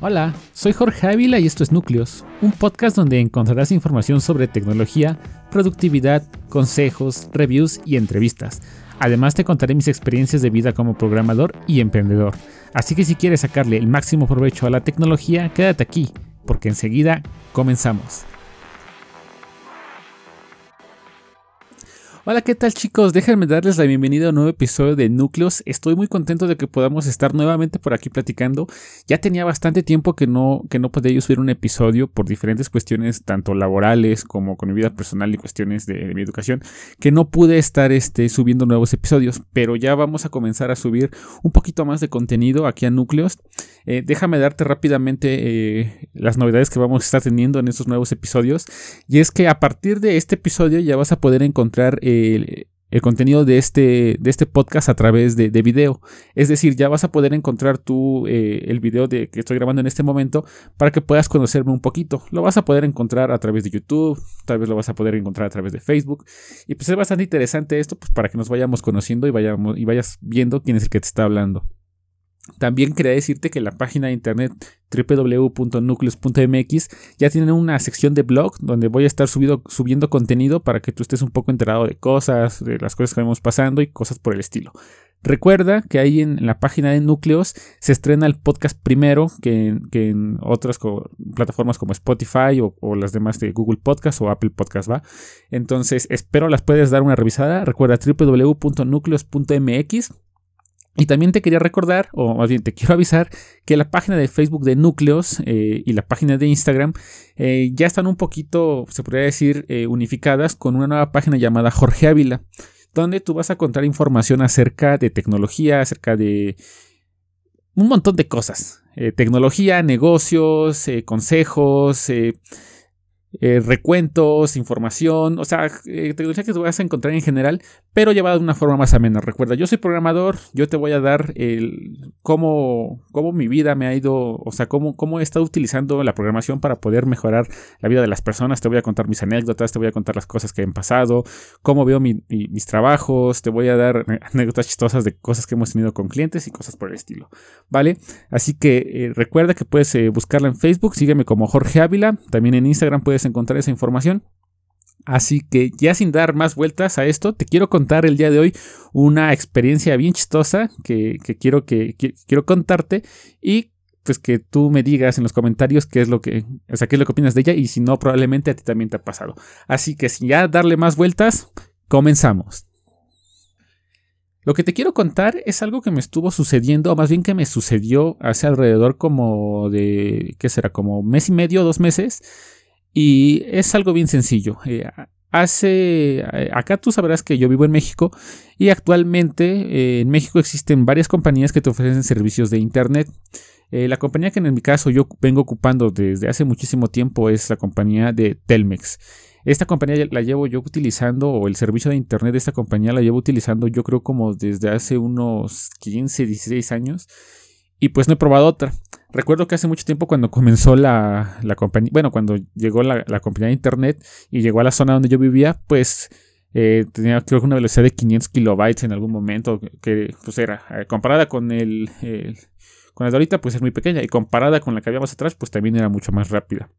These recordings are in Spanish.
Hola, soy Jorge Ávila y esto es Núcleos, un podcast donde encontrarás información sobre tecnología, productividad, consejos, reviews y entrevistas. Además te contaré mis experiencias de vida como programador y emprendedor. Así que si quieres sacarle el máximo provecho a la tecnología, quédate aquí, porque enseguida comenzamos. Hola, ¿qué tal chicos? Déjenme darles la bienvenida a un nuevo episodio de Núcleos. Estoy muy contento de que podamos estar nuevamente por aquí platicando. Ya tenía bastante tiempo que no, que no podía subir un episodio por diferentes cuestiones, tanto laborales como con mi vida personal y cuestiones de, mi educación, que no pude estar este, subiendo nuevos episodios, pero ya vamos a comenzar a subir un poquito más de contenido aquí a Núcleos. Eh, déjame darte rápidamente eh, las novedades que vamos a estar teniendo en estos nuevos episodios. Y es que a partir de este episodio ya vas a poder encontrar el, contenido de este, de este podcast a través de, video. Es decir, ya vas a poder encontrar tú eh, el video de, que estoy grabando en este momento para que puedas conocerme un poquito. Lo vas a poder encontrar a través de YouTube, tal vez lo vas a poder encontrar a través de Facebook. Y pues es bastante interesante esto pues, para que nos vayamos conociendo y, vayamos, y vayas viendo quién es el que te está hablando. También quería decirte que la página de internet www.nucleus.mx ya tiene una sección de blog donde voy a estar subiendo contenido para que tú estés un poco enterado de cosas, de las cosas que vamos pasando y cosas por el estilo. Recuerda que ahí en, la página de Núcleos se estrena el podcast primero que, en otras plataformas como Spotify o, o, las demás de Google Podcast o Apple Podcast va. Entonces espero las puedes dar una revisada. Recuerda www.nucleos.mx y también te quería recordar, o más bien te quiero avisar, que la página de Facebook de Núcleos eh, y la página de Instagram eh, ya están un poquito, se podría decir, eh, unificadas con una nueva página llamada Jorge Ávila, donde tú vas a encontrar información acerca de tecnología, acerca de un montón de cosas. tecnología, negocios, consejos recuentos, información, o sea, tecnología que vas a encontrar en general, pero llevada de una forma más amena. Recuerda, yo soy programador, yo te voy a dar el cómo, cómo mi vida me ha ido, o sea, cómo, cómo he estado utilizando la programación para poder mejorar la vida de las personas. Te voy a contar mis anécdotas, te voy a contar las cosas que han pasado, cómo veo mis trabajos, te voy a dar anécdotas chistosas de cosas que hemos tenido con clientes y cosas por el estilo. ¿Vale? Así que eh, recuerda que puedes buscarla en Facebook, sígueme como Jorge Ávila, también en Instagram puedes encontrar esa información. Así que ya sin dar más vueltas a esto, te quiero contar el día de hoy una experiencia bien chistosa que, quiero, que, quiero contarte y pues que tú me digas en los comentarios qué es lo que, o sea, qué es lo que opinas de ella y si no, probablemente a ti también te ha pasado. Así que sin ya darle más vueltas, comenzamos. Lo que te quiero contar es algo que me estuvo sucediendo, o más bien que me sucedió hace alrededor como de, ¿qué será? Como mes y medio, dos meses y es algo bien sencillo. Eh, hace. Eh, acá tú sabrás que yo vivo en México. Y actualmente eh, en México existen varias compañías que te ofrecen servicios de internet. la compañía que en mi caso yo vengo ocupando desde hace muchísimo tiempo es la compañía de Telmex. Esta compañía la llevo yo utilizando, o el servicio de internet de esta compañía la llevo utilizando yo creo como desde hace unos 15, 16 años. Y pues no he probado otra. Recuerdo que hace mucho tiempo cuando comenzó la, compañía, bueno, cuando llegó la, compañía de internet y llegó a la zona donde yo vivía, pues eh, tenía creo que una velocidad de 500 kilobytes en algún momento, que pues era, eh, comparada con el, con la de ahorita, pues es muy pequeña, y comparada con la que había más atrás, pues también era mucho más rápida.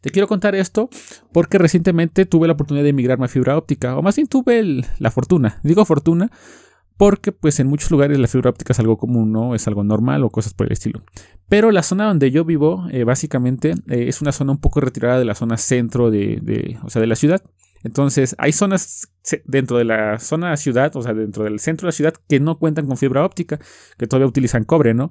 Te quiero contar esto porque recientemente tuve la oportunidad de emigrarme a fibra óptica, o más bien tuve la fortuna, digo fortuna, porque pues en muchos lugares la fibra óptica es algo común, ¿no? Es algo normal o cosas por el estilo. Pero la zona donde yo vivo, eh, básicamente, eh, es una zona un poco retirada de la zona centro de, o sea, de la ciudad. Entonces, hay zonas dentro de la zona ciudad, o sea, dentro del centro de la ciudad, que no cuentan con fibra óptica, que todavía utilizan cobre, ¿no?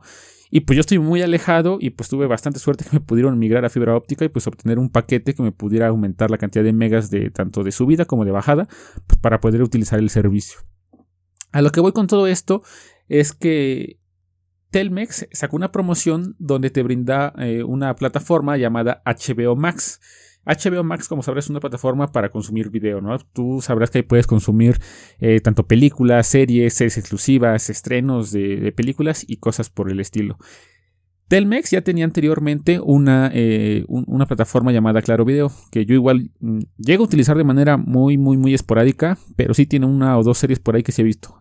Y pues yo estoy muy alejado y pues tuve bastante suerte que me pudieron migrar a fibra óptica y pues obtener un paquete que me pudiera aumentar la cantidad de megas de tanto de subida como de bajada, pues para poder utilizar el servicio. A lo que voy con todo esto es que Telmex sacó una promoción donde te brinda eh, una plataforma llamada HBO Max. HBO Max, como sabrás, es una plataforma para consumir video, ¿no? Tú sabrás que ahí puedes consumir eh, tanto películas, series, series exclusivas, estrenos de, películas y cosas por el estilo. Telmex ya tenía anteriormente una, eh, una plataforma llamada Claro Video, que yo igual mm, llego a utilizar de manera muy, muy, muy esporádica, pero sí tiene una o dos series por ahí que sí he visto.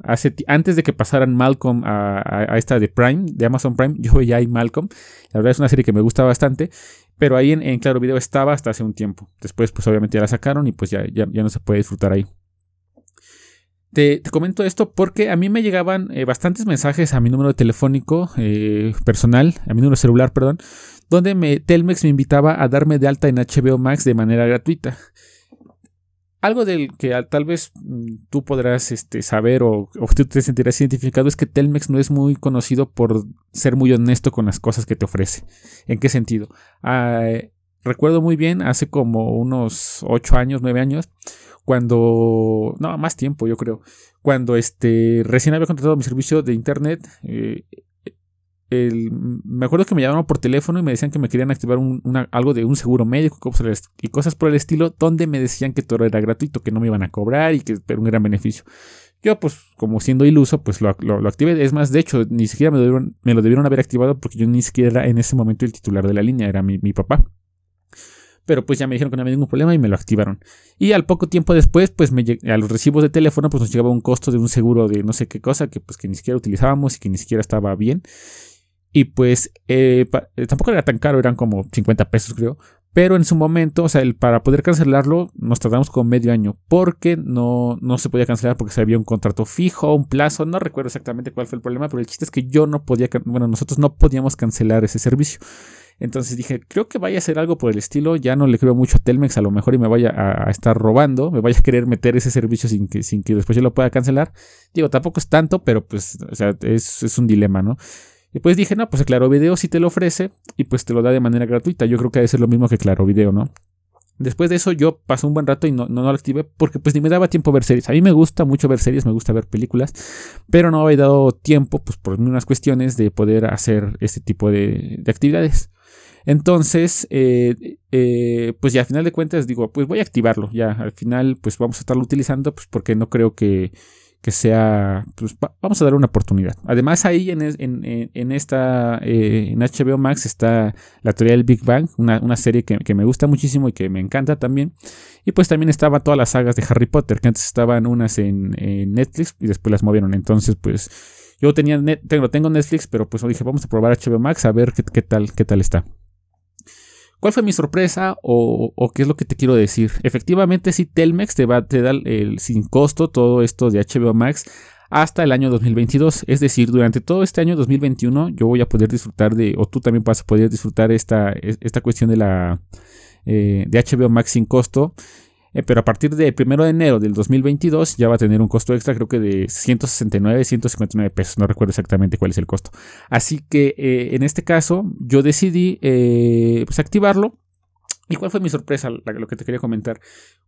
Antes de que pasaran Malcolm a, esta de Prime, de Amazon Prime, yo veía ahí Malcolm. La verdad es una serie que me gusta bastante, pero ahí en, Claro Video estaba hasta hace un tiempo. Después, pues obviamente ya la sacaron y pues ya, ya, ya no se puede disfrutar ahí. Te, comento esto porque a mí me llegaban eh, bastantes mensajes a mi número telefónico eh, personal, a mi número celular, perdón, donde me, Telmex me invitaba a darme de alta en HBO Max de manera gratuita. Algo del que tal vez mm, tú podrás este, saber o, tú te sentirás identificado es que Telmex no es muy conocido por ser muy honesto con las cosas que te ofrece. ¿En qué sentido? Ah, recuerdo muy bien, hace como unos 8 años, 9 años, cuando, no, más tiempo yo creo, cuando este, recién había contratado mi servicio de internet, eh, me acuerdo que me llamaron por teléfono y me decían que me querían activar algo de un seguro médico y cosas por el estilo, donde me decían que todo era gratuito, que no me iban a cobrar y que era un gran beneficio. Yo, pues, como siendo iluso, pues lo, lo, activé. Es más, de hecho, ni siquiera me, me, lo debieron haber activado porque yo ni siquiera era en ese momento el titular de la línea, era mi, mi papá pero pues ya me dijeron que no había ningún problema y me lo activaron. Y al poco tiempo después, pues me, a los recibos de teléfono, pues nos llegaba un costo de un seguro de no sé qué cosa que pues que ni siquiera utilizábamos y que ni siquiera estaba bien. Y pues eh, tampoco era tan caro, eran como 50 pesos creo. Pero en su momento, o sea, el, para poder cancelarlo nos tardamos como medio año porque no, no se podía cancelar porque se había un contrato fijo, un plazo, no recuerdo exactamente cuál fue el problema, pero el chiste es que yo no podía, bueno, nosotros no podíamos cancelar ese servicio. Entonces dije, creo que vaya a ser algo por el estilo. Ya no le creo mucho a Telmex, a lo mejor y me vaya a, estar robando, me vaya a querer meter ese servicio sin que, sin que después yo lo pueda cancelar. Digo, tampoco es tanto, pero pues, o sea, es, un dilema, ¿no? Y pues dije, no, pues Claro Video sí te lo ofrece y pues te lo da de manera gratuita. Yo creo que debe ser lo mismo que Claro Video, ¿no? Después de eso yo pasé un buen rato y no, no, lo activé porque pues ni me daba tiempo ver series. A mí me gusta mucho ver series, me gusta ver películas, pero no había dado tiempo pues por unas cuestiones de poder hacer este tipo de, de actividades. Entonces, eh, eh, pues ya al final de cuentas digo, pues voy a activarlo. Ya al final, pues vamos a estarlo utilizando, pues porque no creo que, sea, pues vamos a dar una oportunidad. Además ahí en, en, esta, eh, en HBO Max está la teoría del Big Bang, una, serie que, me gusta muchísimo y que me encanta también. Y pues también estaban todas las sagas de Harry Potter, que antes estaban unas en, Netflix y después las movieron. Entonces pues yo tenía, tengo, tengo Netflix, pero pues dije, vamos a probar HBO Max a ver qué tal, qué tal está. ¿Cuál fue mi sorpresa o, qué es lo que te quiero decir? Efectivamente, sí, Telmex te, va, te da el, sin costo todo esto de HBO Max hasta el año 2022. Es decir, durante todo este año 2021 yo voy a poder disfrutar de, o tú también vas a poder disfrutar esta, esta cuestión de la eh, de HBO Max sin costo. Eh, pero a partir del 1 de enero del 2022 ya va a tener un costo extra, creo que de 169, 159 pesos, no recuerdo exactamente cuál es el costo. Así que eh, en este caso yo decidí eh, pues activarlo. ¿Y cuál fue mi sorpresa? Lo que te quería comentar.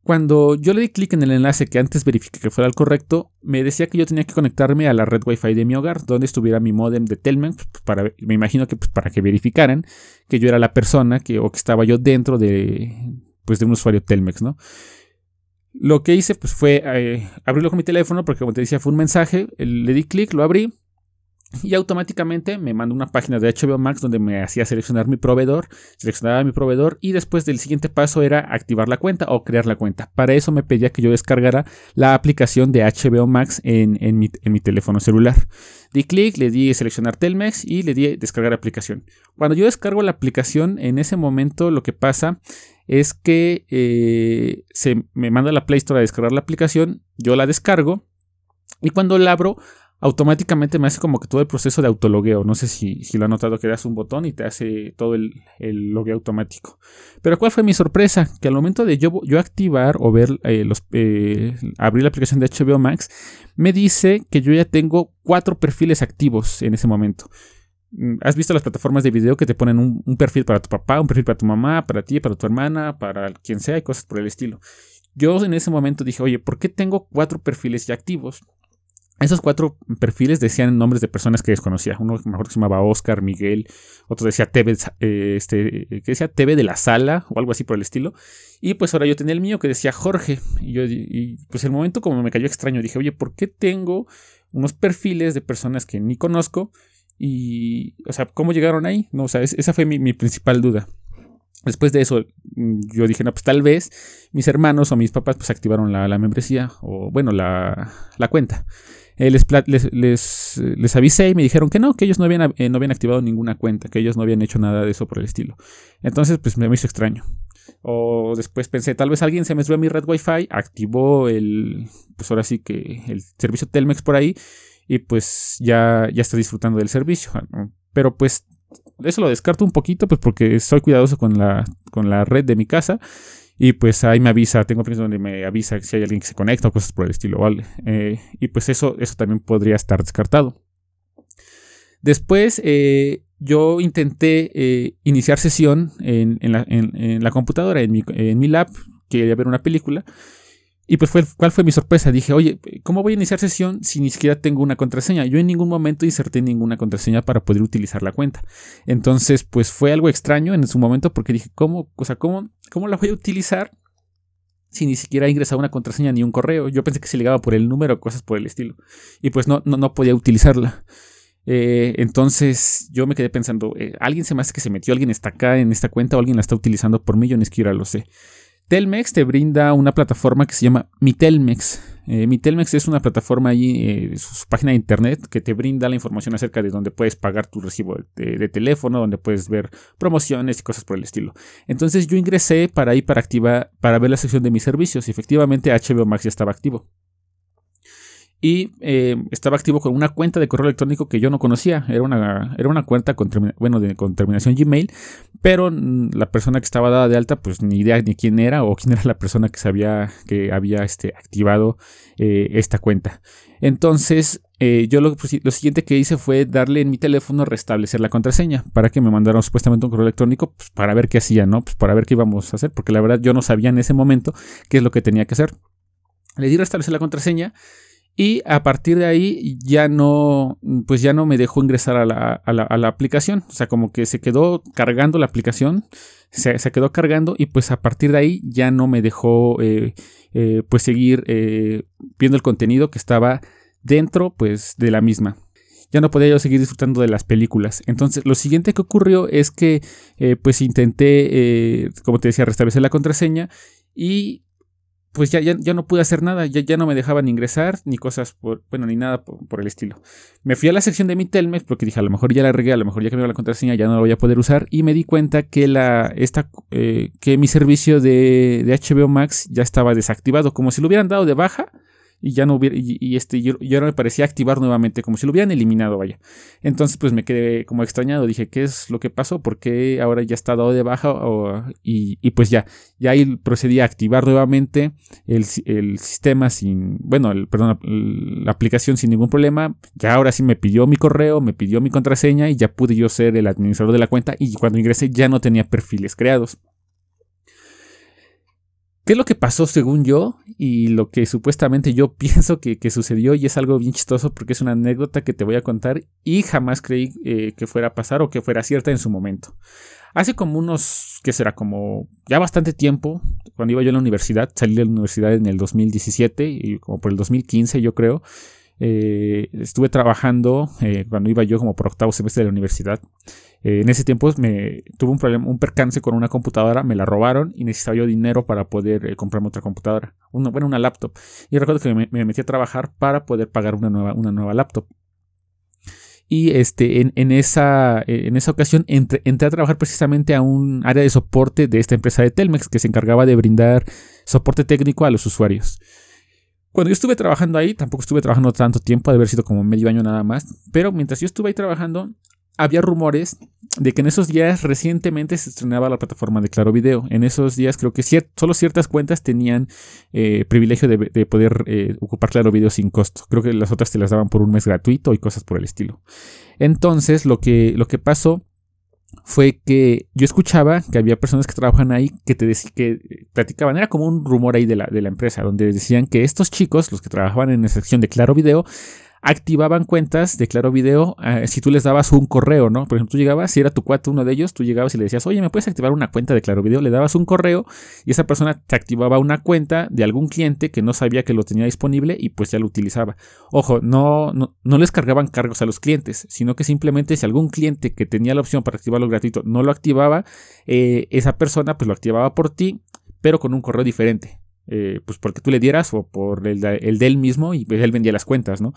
Cuando yo le di clic en el enlace que antes verifiqué que fuera el correcto, me decía que yo tenía que conectarme a la red Wi-Fi de mi hogar, donde estuviera mi modem de Telmex, pues, para, me imagino que pues, para que verificaran que yo era la persona que, o que estaba yo dentro de, pues de un usuario Telmex, ¿no? Lo que hice pues fue eh, abrirlo con mi teléfono porque como te decía fue un mensaje, le di clic, lo abrí y automáticamente me mandó una página de HBO Max donde me hacía seleccionar mi proveedor, seleccionaba mi proveedor y después del siguiente paso era activar la cuenta o crear la cuenta. Para eso me pedía que yo descargara la aplicación de HBO Max en, mi, en mi, teléfono celular. Di clic, le di seleccionar Telmex y le di descargar aplicación. Cuando yo descargo la aplicación, en ese momento lo que pasa es que eh, se me manda la Play Store a descargar la aplicación, yo la descargo y cuando la abro automáticamente me hace como que todo el proceso de autologueo. No sé si, si lo han notado que das un botón y te hace todo el, el logueo automático. Pero ¿cuál fue mi sorpresa? Que al momento de yo, yo activar o ver eh, los eh, abrir la aplicación de HBO Max, me dice que yo ya tengo cuatro perfiles activos en ese momento. ¿Has visto las plataformas de video que te ponen un, perfil para tu papá, un perfil para tu mamá, para ti, para tu hermana, para quien sea y cosas por el estilo? Yo en ese momento dije, oye, ¿por qué tengo cuatro perfiles ya activos? Esos cuatro perfiles decían nombres de personas que desconocía. Uno mejor que se llamaba Oscar, Miguel, otro decía TV, eh, este, que decía TV de la sala o algo así por el estilo. Y pues ahora yo tenía el mío que decía Jorge. Y, yo, y pues el momento como me cayó extraño, dije, oye, ¿por qué tengo unos perfiles de personas que ni conozco? Y, o sea, ¿cómo llegaron ahí? No, o sea, esa fue mi, principal duda. Después de eso, mm, yo dije, no, pues tal vez mis hermanos o mis papás pues activaron la, membresía o, bueno, la, la cuenta. Eh, les, les, les, avisé y me dijeron que no, que ellos no habían, eh, no habían activado ninguna cuenta, que ellos no habían hecho nada de eso por el estilo. Entonces, pues me hizo extraño. O después pensé, tal vez alguien se me subió a mi red Wi-Fi, activó el, pues ahora sí que el servicio Telmex por ahí y pues ya, ya está disfrutando del servicio. Pero pues eso lo descarto un poquito, pues porque soy cuidadoso con la, con la red de mi casa. Y pues ahí me avisa, tengo opciones donde me avisa si hay alguien que se conecta o cosas por el estilo, ¿vale? Eh, y pues eso, eso también podría estar descartado. Después eh, yo intenté eh, iniciar sesión en, la, computadora, en mi, en mi lab, quería ver una película. Y pues fue, ¿cuál fue mi sorpresa? Dije, oye, ¿cómo voy a iniciar sesión si ni siquiera tengo una contraseña? Yo en ningún momento inserté ninguna contraseña para poder utilizar la cuenta. Entonces, pues fue algo extraño en su momento porque dije, ¿cómo, o sea, cómo, cómo la voy a utilizar si ni siquiera he ingresado una contraseña ni un correo? Yo pensé que se ligaba por el número cosas por el estilo. Y pues no, no, no podía utilizarla. Eh, entonces yo me quedé pensando, eh, alguien se me hace que se metió, alguien está acá en esta cuenta o alguien la está utilizando por mí, yo ni siquiera lo sé. Telmex te brinda una plataforma que se llama Mitelmex. Eh, Mitelmex es una plataforma allí, eh, su página de internet, que te brinda la información acerca de dónde puedes pagar tu recibo de, teléfono, donde puedes ver promociones y cosas por el estilo. Entonces yo ingresé para ahí para activar, para ver la sección de mis servicios y efectivamente HBO Max ya estaba activo y eh, estaba activo con una cuenta de correo electrónico que yo no conocía. Era una, era una cuenta con, bueno, con terminación Gmail, pero la persona que estaba dada de alta, pues ni idea ni quién era o quién era la persona que sabía que había este, activado eh, esta cuenta. Entonces, eh, yo lo, pues, lo, siguiente que hice fue darle en mi teléfono restablecer la contraseña para que me mandaran supuestamente un correo electrónico pues, para ver qué hacía, ¿no? Pues para ver qué íbamos a hacer, porque la verdad yo no sabía en ese momento qué es lo que tenía que hacer. Le di restablecer la contraseña y a partir de ahí ya no, pues ya no me dejó ingresar a la, aplicación. O sea, como que se quedó cargando la aplicación, se, quedó cargando y pues a partir de ahí ya no me dejó eh, eh, pues seguir eh, viendo el contenido que estaba dentro pues de la misma. Ya no podía yo seguir disfrutando de las películas. Entonces lo siguiente que ocurrió es que pues intenté, como te decía, restablecer la contraseña y pues ya, ya, ya, no pude hacer nada, ya, ya no me dejaban ingresar, ni cosas, por, bueno, ni nada por, el estilo. Me fui a la sección de mi Telmex porque dije, a lo mejor ya la regué, a lo mejor ya cambió la contraseña, ya no la voy a poder usar, y me di cuenta que, la, esta, eh, que mi servicio de, de HBO Max ya estaba desactivado, como si lo hubieran dado de baja, y ya no hubiera, y, este, yo, no me parecía activar nuevamente, como si lo hubieran eliminado, vaya. Entonces, pues me quedé como extrañado, dije, ¿qué es lo que pasó? ¿Por qué ahora ya está dado de baja? y, pues ya, ya ahí procedí a activar nuevamente el, el sistema sin, bueno, el, perdón, la aplicación sin ningún problema. Ya ahora sí me pidió mi correo, me pidió mi contraseña y ya pude yo ser el administrador de la cuenta y cuando ingresé ya no tenía perfiles creados. ¿Qué es lo que pasó según yo? Y lo que supuestamente yo pienso que, sucedió y es algo bien chistoso porque es una anécdota que te voy a contar y jamás creí eh, que fuera a pasar o que fuera cierta en su momento. Hace como unos, ¿qué será? Como ya bastante tiempo, cuando iba yo a la universidad, salí de la universidad en el 2017 y por el 2015 yo creo, eh, estuve trabajando eh, cuando iba yo como por octavo semestre de la universidad. Eh, en ese tiempo me tuve un problema, un percance con una computadora, me la robaron y necesitaba yo dinero para poder comprarme otra computadora, una, bueno, una laptop. Y recuerdo que me, metí a trabajar para poder pagar una nueva, una nueva laptop. Y este, en, esa, en esa ocasión entré, entré, a trabajar precisamente a un área de soporte de esta empresa de Telmex que se encargaba de brindar soporte técnico a los usuarios. Cuando yo estuve trabajando ahí, tampoco estuve trabajando tanto tiempo, de haber sido como medio año nada más, pero mientras yo estuve ahí trabajando, había rumores de que en esos días recientemente se estrenaba la plataforma de Claro Video. En esos días creo que solo ciertas cuentas tenían eh, privilegio de, poder eh, ocupar Claro Video sin costo. Creo que las otras te las daban por un mes gratuito y cosas por el estilo. Entonces lo que, lo que pasó fue que yo escuchaba que había personas que trabajan ahí que te que platicaban, era como un rumor ahí de la, de la empresa, donde decían que estos chicos, los que trabajaban en la sección de Claro Video, activaban cuentas de Claro Video eh, si tú les dabas un correo, ¿no? Por ejemplo, tú llegabas, si era tu cuate uno de ellos, tú llegabas y le decías, oye, ¿me puedes activar una cuenta de Claro Video? Le dabas un correo y esa persona te activaba una cuenta de algún cliente que no sabía que lo tenía disponible y pues ya lo utilizaba. Ojo, no, no, les cargaban cargos a los clientes, sino que simplemente si algún cliente que tenía la opción para activarlo gratuito no lo activaba, eh, esa persona pues lo activaba por ti, pero con un correo diferente. Eh, pues porque tú le dieras o por el, de él mismo y pues él vendía las cuentas, ¿no?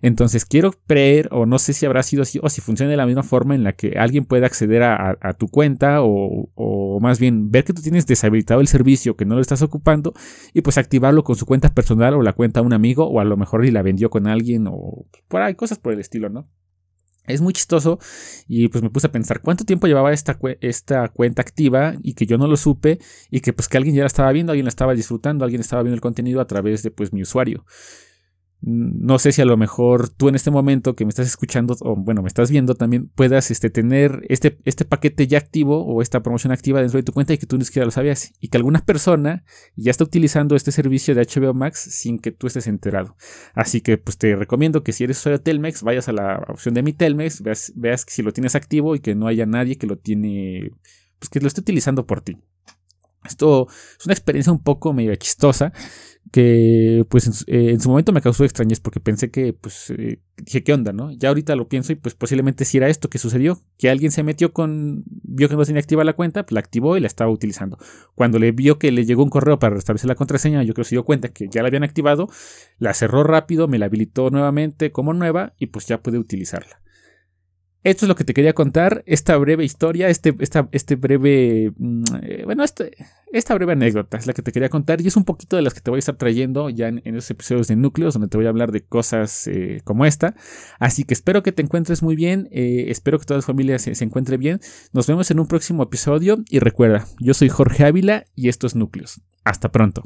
Entonces quiero creer o no sé si habrá sido así o si funciona de la misma forma en la que alguien puede acceder a, tu cuenta o, o, más bien ver que tú tienes deshabilitado el servicio que no lo estás ocupando y pues activarlo con su cuenta personal o la cuenta de un amigo o a lo mejor y la vendió con alguien o por ahí cosas por el estilo, ¿no? Es muy chistoso y pues me puse a pensar cuánto tiempo llevaba esta, esta cuenta activa y que yo no lo supe y que pues que alguien ya la estaba viendo, alguien la estaba disfrutando, alguien estaba viendo el contenido a través de pues mi usuario. No sé si a lo mejor tú en este momento que me estás escuchando o bueno, me estás viendo también puedas este, tener este, este paquete ya activo o esta promoción activa dentro de tu cuenta y que tú ni siquiera lo sabías y que alguna persona ya está utilizando este servicio de HBO Max sin que tú estés enterado. Así que pues te recomiendo que si eres usuario de Telmex vayas a la opción de mi Telmex, veas, veas si lo tienes activo y que no haya nadie que lo tiene, pues que lo esté utilizando por ti. Esto es una experiencia un poco medio chistosa que pues eh, en su, momento me causó extrañez porque pensé que pues eh, dije qué onda, ¿no? Ya ahorita lo pienso y pues posiblemente si era esto que sucedió, que alguien se metió con vio que no tenía activa la cuenta, pues la activó y la estaba utilizando. Cuando le vio que le llegó un correo para restablecer la contraseña, yo creo que se dio cuenta que ya la habían activado, la cerró rápido, me la habilitó nuevamente como nueva y pues ya pude utilizarla. Esto es lo que te quería contar, esta breve historia, este, esta, este breve, mm, eh, bueno, este, esta breve anécdota es la que te quería contar y es un poquito de las que te voy a estar trayendo ya en, esos episodios de Núcleos, donde te voy a hablar de cosas eh, como esta. Así que espero que te encuentres muy bien, eh, espero que toda la familia se encuentre bien. Nos vemos en un próximo episodio y recuerda, yo soy Jorge Ávila y esto es Núcleos. Hasta pronto.